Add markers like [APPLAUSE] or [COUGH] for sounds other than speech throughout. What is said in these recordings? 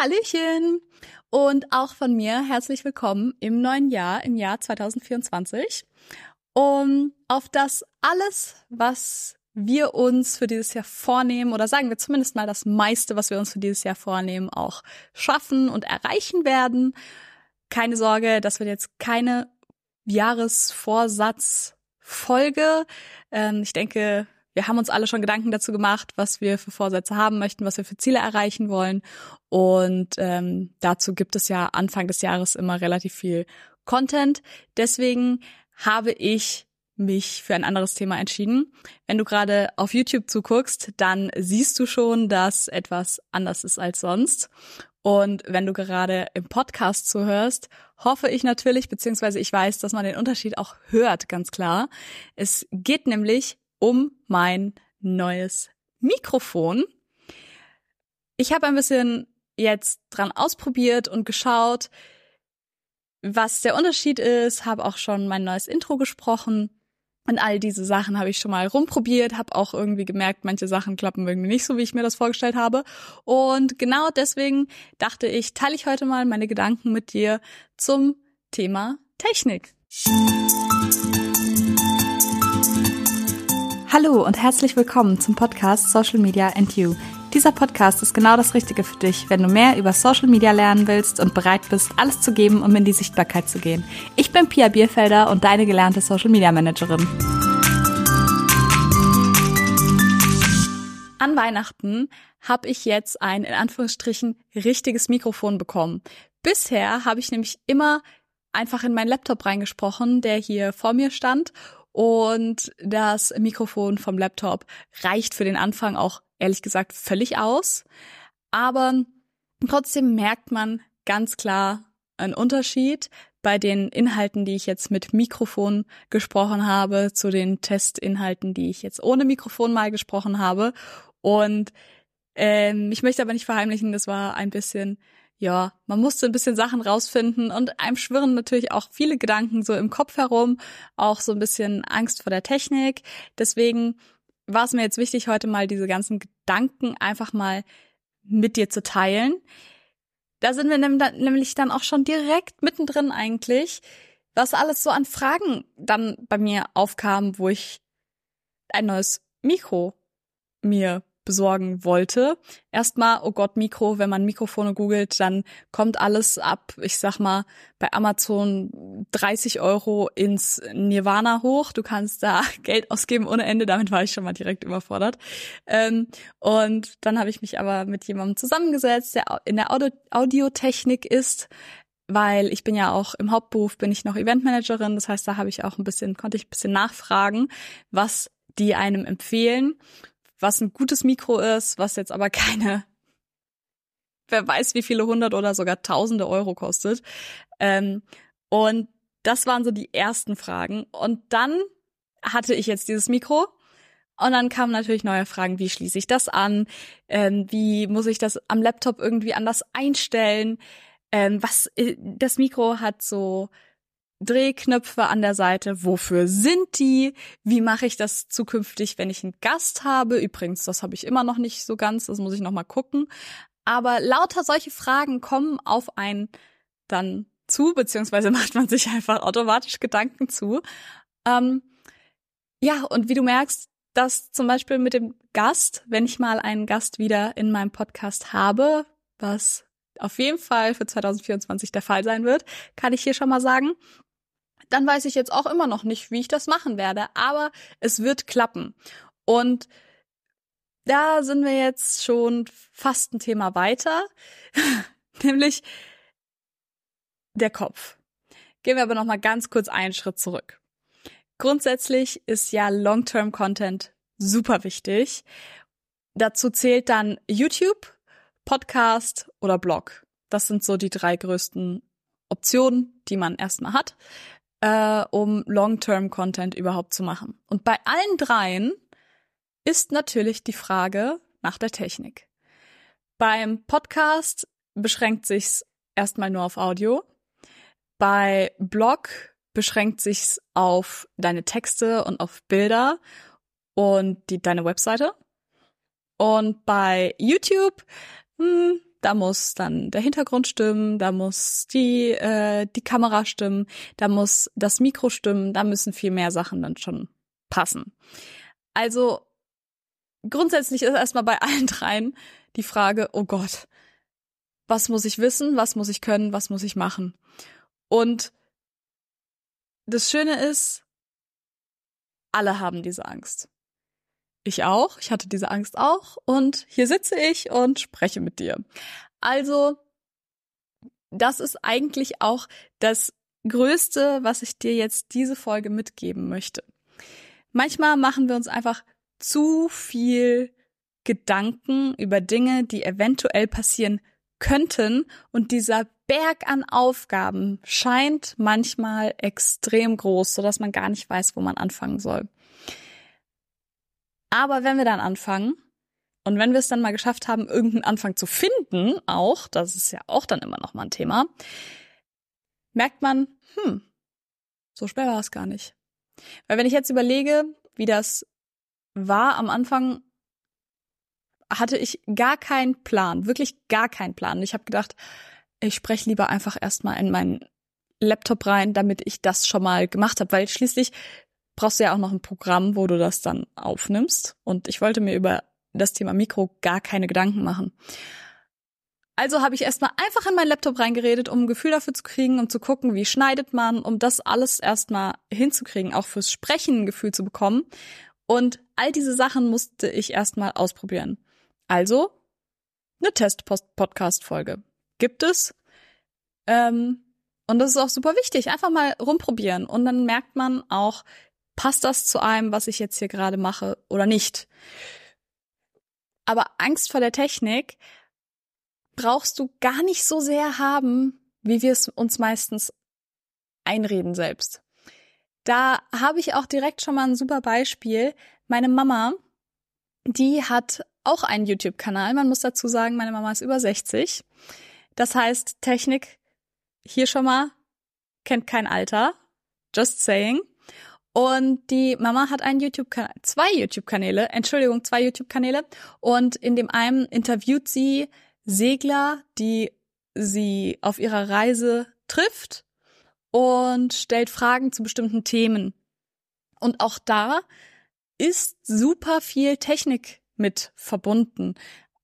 Hallöchen! Und auch von mir herzlich willkommen im neuen Jahr, im Jahr 2024. Um auf das alles, was wir uns für dieses Jahr vornehmen, oder sagen wir zumindest mal das meiste, was wir uns für dieses Jahr vornehmen, auch schaffen und erreichen werden. Keine Sorge, das wird jetzt keine Jahresvorsatzfolge. Ähm, ich denke, wir haben uns alle schon Gedanken dazu gemacht, was wir für Vorsätze haben möchten, was wir für Ziele erreichen wollen. Und ähm, dazu gibt es ja Anfang des Jahres immer relativ viel Content. Deswegen habe ich mich für ein anderes Thema entschieden. Wenn du gerade auf YouTube zuguckst, dann siehst du schon, dass etwas anders ist als sonst. Und wenn du gerade im Podcast zuhörst, hoffe ich natürlich, beziehungsweise ich weiß, dass man den Unterschied auch hört, ganz klar. Es geht nämlich um mein neues Mikrofon. Ich habe ein bisschen jetzt dran ausprobiert und geschaut, was der Unterschied ist, habe auch schon mein neues Intro gesprochen und all diese Sachen habe ich schon mal rumprobiert, habe auch irgendwie gemerkt, manche Sachen klappen irgendwie nicht so, wie ich mir das vorgestellt habe. Und genau deswegen dachte ich, teile ich heute mal meine Gedanken mit dir zum Thema Technik. Hallo und herzlich willkommen zum Podcast Social Media and You. Dieser Podcast ist genau das Richtige für dich, wenn du mehr über Social Media lernen willst und bereit bist, alles zu geben, um in die Sichtbarkeit zu gehen. Ich bin Pia Bierfelder und deine gelernte Social Media Managerin. An Weihnachten habe ich jetzt ein in Anführungsstrichen richtiges Mikrofon bekommen. Bisher habe ich nämlich immer einfach in meinen Laptop reingesprochen, der hier vor mir stand und das Mikrofon vom Laptop reicht für den Anfang auch ehrlich gesagt völlig aus. Aber trotzdem merkt man ganz klar einen Unterschied bei den Inhalten, die ich jetzt mit Mikrofon gesprochen habe, zu den Testinhalten, die ich jetzt ohne Mikrofon mal gesprochen habe. Und ähm, ich möchte aber nicht verheimlichen, das war ein bisschen ja, man musste ein bisschen Sachen rausfinden und einem schwirren natürlich auch viele Gedanken so im Kopf herum, auch so ein bisschen Angst vor der Technik. Deswegen war es mir jetzt wichtig, heute mal diese ganzen Gedanken einfach mal mit dir zu teilen. Da sind wir nämlich dann auch schon direkt mittendrin eigentlich, was alles so an Fragen dann bei mir aufkam, wo ich ein neues Mikro mir besorgen wollte. Erstmal, oh Gott, Mikro, wenn man Mikrofone googelt, dann kommt alles ab, ich sag mal, bei Amazon 30 Euro ins Nirvana hoch. Du kannst da [LAUGHS] Geld ausgeben ohne Ende, damit war ich schon mal direkt überfordert. Ähm, und dann habe ich mich aber mit jemandem zusammengesetzt, der in der Audio Audiotechnik ist, weil ich bin ja auch im Hauptberuf bin ich noch Eventmanagerin, das heißt, da habe ich auch ein bisschen konnte ich ein bisschen nachfragen, was die einem empfehlen was ein gutes Mikro ist, was jetzt aber [LAUGHS] keine, wer weiß wie viele hundert oder sogar tausende Euro kostet. Ähm, und das waren so die ersten Fragen. Und dann hatte ich jetzt dieses Mikro. Und dann kamen natürlich neue Fragen, wie schließe ich das an? Ähm, wie muss ich das am Laptop irgendwie anders einstellen? Ähm, was, äh, das Mikro hat so Drehknöpfe an der Seite. Wofür sind die? Wie mache ich das zukünftig, wenn ich einen Gast habe? Übrigens, das habe ich immer noch nicht so ganz, das muss ich noch mal gucken. Aber lauter solche Fragen kommen auf einen dann zu, beziehungsweise [LAUGHS] macht man sich einfach automatisch Gedanken zu. Ähm, ja, und wie du merkst, dass zum Beispiel mit dem Gast, wenn ich mal einen Gast wieder in meinem Podcast habe, was auf jeden Fall für 2024 der Fall sein wird, kann ich hier schon mal sagen, dann weiß ich jetzt auch immer noch nicht, wie ich das machen werde. Aber es wird klappen. Und da sind wir jetzt schon fast ein Thema weiter, [LAUGHS] nämlich der Kopf. Gehen wir aber noch mal ganz kurz einen Schritt zurück. Grundsätzlich ist ja Long-Term-Content super wichtig. Dazu zählt dann YouTube, Podcast oder Blog. Das sind so die drei größten Optionen, die man erstmal hat äh, um Long-Term-Content überhaupt zu machen. Und bei allen dreien ist natürlich die Frage nach der Technik. Beim Podcast beschränkt sich's erstmal nur auf Audio. Bei Blog beschränkt sich's auf deine Texte und auf Bilder und die, deine Webseite. Und bei YouTube, hm, da muss dann der Hintergrund stimmen, da muss die, äh, die Kamera stimmen, da muss das Mikro stimmen, da müssen viel mehr Sachen dann schon passen. Also grundsätzlich ist erstmal bei allen dreien die Frage, oh Gott, was muss ich wissen, was muss ich können, was muss ich machen? Und das Schöne ist, alle haben diese Angst. Ich auch, ich hatte diese Angst auch und hier sitze ich und spreche mit dir. Also, das ist eigentlich auch das Größte, was ich dir jetzt diese Folge mitgeben möchte. Manchmal machen wir uns einfach zu viel Gedanken über Dinge, die eventuell passieren könnten und dieser Berg an Aufgaben scheint manchmal extrem groß, sodass man gar nicht weiß, wo man anfangen soll. Aber wenn wir dann anfangen und wenn wir es dann mal geschafft haben, irgendeinen Anfang zu finden, auch, das ist ja auch dann immer noch mal ein Thema, merkt man, hm, so schwer war es gar nicht. Weil wenn ich jetzt überlege, wie das war am Anfang, hatte ich gar keinen Plan, wirklich gar keinen Plan. Ich habe gedacht, ich spreche lieber einfach erstmal in meinen Laptop rein, damit ich das schon mal gemacht habe, weil schließlich brauchst du ja auch noch ein Programm, wo du das dann aufnimmst. Und ich wollte mir über das Thema Mikro gar keine Gedanken machen. Also habe ich erstmal einfach in meinen Laptop reingeredet, um ein Gefühl dafür zu kriegen, um zu gucken, wie schneidet man, um das alles erstmal hinzukriegen, auch fürs Sprechen ein Gefühl zu bekommen. Und all diese Sachen musste ich erstmal ausprobieren. Also eine Test-Podcast-Folge gibt es. Ähm, und das ist auch super wichtig. Einfach mal rumprobieren. Und dann merkt man auch, passt das zu einem, was ich jetzt hier gerade mache oder nicht. Aber Angst vor der Technik brauchst du gar nicht so sehr haben, wie wir es uns meistens einreden selbst. Da habe ich auch direkt schon mal ein super Beispiel. Meine Mama, die hat auch einen YouTube-Kanal. Man muss dazu sagen, meine Mama ist über 60. Das heißt, Technik hier schon mal kennt kein Alter. Just saying. Und die Mama hat einen YouTube-Kanal, zwei YouTube-Kanäle, Entschuldigung, zwei YouTube-Kanäle. Und in dem einen interviewt sie Segler, die sie auf ihrer Reise trifft und stellt Fragen zu bestimmten Themen. Und auch da ist super viel Technik mit verbunden.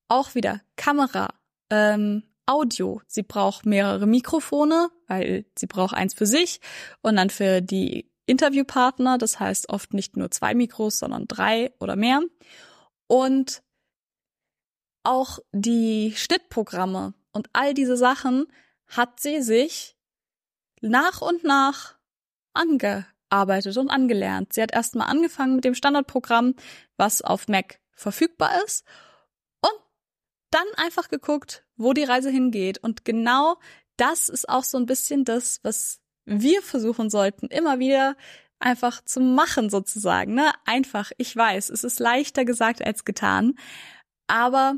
Auch wieder Kamera, ähm, Audio. Sie braucht mehrere Mikrofone, weil sie braucht eins für sich und dann für die Interviewpartner. Das heißt oft nicht nur zwei Mikros, sondern drei oder mehr. Und auch die Schnittprogramme und all diese Sachen hat sie sich nach und nach angearbeitet und angelernt. Sie hat erstmal angefangen mit dem Standardprogramm, was auf Mac verfügbar ist und dann einfach geguckt, wo die Reise hingeht. Und genau das ist auch so ein bisschen das, was wir versuchen sollten, immer wieder einfach zu machen sozusagen. Ne? Einfach, ich weiß, es ist leichter gesagt als getan. Aber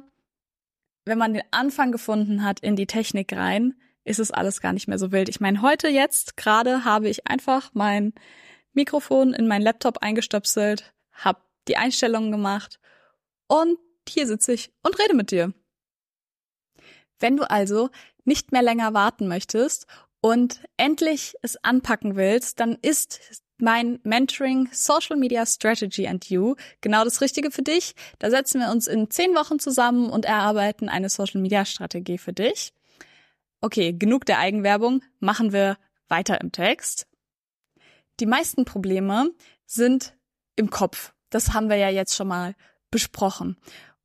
wenn man den Anfang gefunden hat in die Technik rein, ist es alles gar nicht mehr so wild. Ich meine, heute jetzt gerade habe ich einfach mein Mikrofon in meinen Laptop eingestöpselt, habe die Einstellungen gemacht und hier sitze ich und rede mit dir. Wenn du also nicht mehr länger warten möchtest und endlich es anpacken willst, dann ist mein Mentoring Social Media Strategy and You genau das Richtige für dich. Da setzen wir uns in zehn Wochen zusammen und erarbeiten eine Social Media Strategie für dich. Okay, genug der Eigenwerbung, machen wir weiter im Text. Die meisten Probleme sind im Kopf. Das haben wir ja jetzt schon mal besprochen.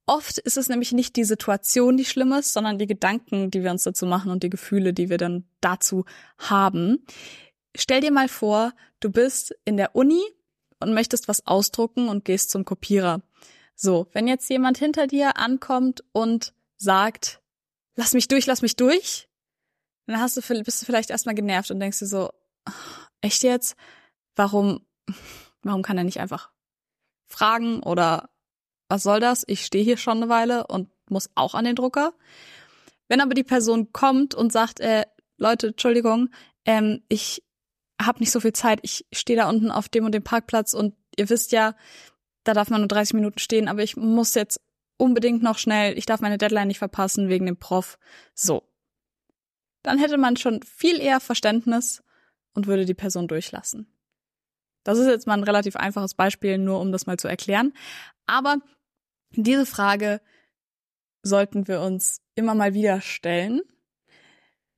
Oft ist es nämlich nicht die Situation, die schlimm ist, sondern die Gedanken, die wir uns dazu machen und die Gefühle, die wir dann dazu haben. Stell dir mal vor, du bist in der Uni und möchtest was ausdrucken und gehst zum Kopierer. So, wenn jetzt jemand hinter dir ankommt und sagt, lass mich durch, lass mich durch, dann hast du, bist du vielleicht erstmal genervt und denkst dir so, echt jetzt? Warum, warum kann er nicht einfach fragen oder was soll das? Ich stehe hier schon eine Weile und muss auch an den Drucker. Wenn aber die Person kommt und sagt, äh, Leute, Entschuldigung, ähm, ich habe nicht so viel Zeit, ich stehe da unten auf dem und dem Parkplatz und ihr wisst ja, da darf man nur 30 Minuten stehen, aber ich muss jetzt unbedingt noch schnell, ich darf meine Deadline nicht verpassen wegen dem Prof. So. Dann hätte man schon viel eher Verständnis und würde die Person durchlassen. Das ist jetzt mal ein relativ einfaches Beispiel, nur um das mal zu erklären. Aber diese Frage sollten wir uns immer mal wieder stellen.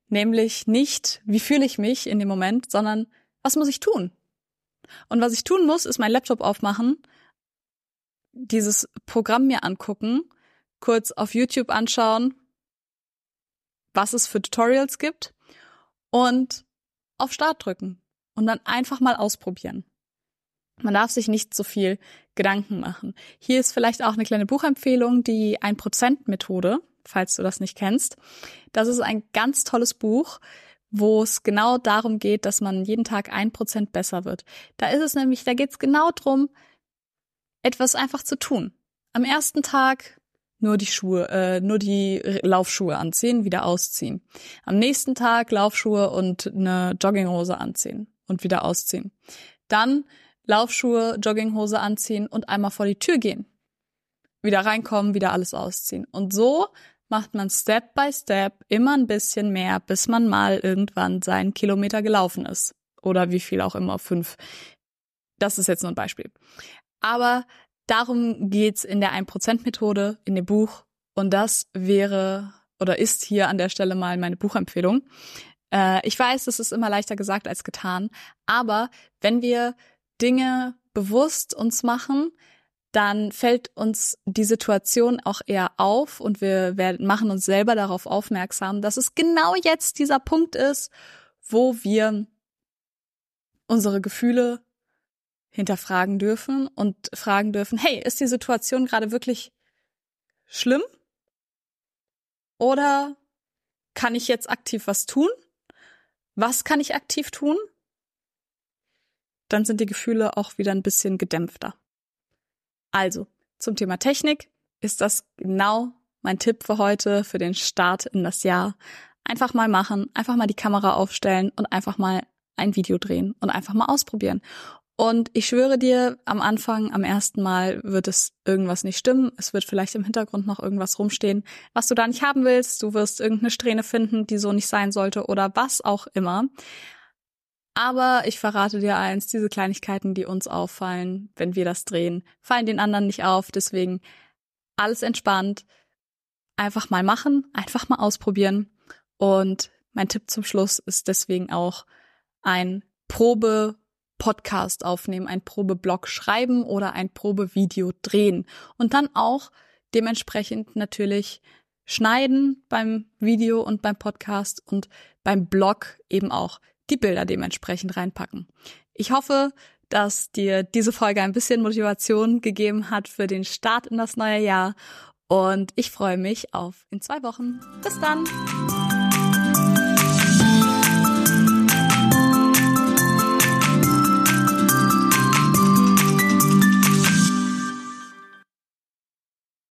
Nämlich nicht, wie fühle ich mich in dem Moment, sondern was muss ich tun? Und was ich tun muss, ist mein Laptop aufmachen, dieses Programm mir angucken, kurz auf YouTube anschauen, was es für Tutorials gibt und auf Start drücken und dann einfach mal ausprobieren. Man darf sich nicht so viel Gedanken machen. Hier ist vielleicht auch eine kleine Buchempfehlung, die 1%-Methode, falls du das nicht kennst. Das ist ein ganz tolles Buch, wo es genau darum geht, dass man jeden Tag ein Prozent besser wird. Da ist es nämlich, da geht es genau drum, etwas einfach zu tun. Am ersten Tag nur die Schuhe, äh, nur die Laufschuhe anziehen, wieder ausziehen. Am nächsten Tag Laufschuhe und eine Jogginghose anziehen und wieder ausziehen. Dann Laufschuhe, Jogginghose anziehen und einmal vor die Tür gehen. Wieder reinkommen, wieder alles ausziehen. Und so macht man Step by Step immer ein bisschen mehr, bis man mal irgendwann seinen Kilometer gelaufen ist. Oder wie viel auch immer, fünf. Das ist jetzt nur ein Beispiel. Aber darum geht's in der 1%-Methode, in dem Buch. Und das wäre oder ist hier an der Stelle mal meine Buchempfehlung. Äh, ich weiß, es ist immer leichter gesagt als getan. Aber wenn wir Dinge bewusst uns machen, dann fällt uns die Situation auch eher auf und wir werden, machen uns selber darauf aufmerksam, dass es genau jetzt dieser Punkt ist, wo wir unsere Gefühle hinterfragen dürfen und fragen dürfen, hey, ist die Situation gerade wirklich schlimm? Oder kann ich jetzt aktiv was tun? Was kann ich aktiv tun? Dann sind die Gefühle auch wieder ein bisschen gedämpfter. Also, zum Thema Technik ist das genau mein Tipp für heute, für den Start in das Jahr. Einfach mal machen, einfach mal die Kamera aufstellen und einfach mal ein Video drehen und einfach mal ausprobieren. Und ich schwöre dir, am Anfang, am ersten Mal wird es irgendwas nicht stimmen. Es wird vielleicht im Hintergrund noch irgendwas rumstehen, was du da nicht haben willst. Du wirst irgendeine Strähne finden, die so nicht sein sollte oder was auch immer. Aber ich verrate dir eins, diese Kleinigkeiten, die uns auffallen, wenn wir das drehen, fallen den anderen nicht auf. Deswegen alles entspannt. Einfach mal machen, einfach mal ausprobieren. Und mein Tipp zum Schluss ist deswegen auch ein Probe-Podcast aufnehmen, ein Probe-Blog schreiben oder ein Probe-Video drehen. Und dann auch dementsprechend natürlich schneiden beim Video und beim Podcast und beim Blog eben auch die Bilder dementsprechend reinpacken. Ich hoffe, dass dir diese Folge ein bisschen Motivation gegeben hat für den Start in das neue Jahr und ich freue mich auf in zwei Wochen. Bis dann!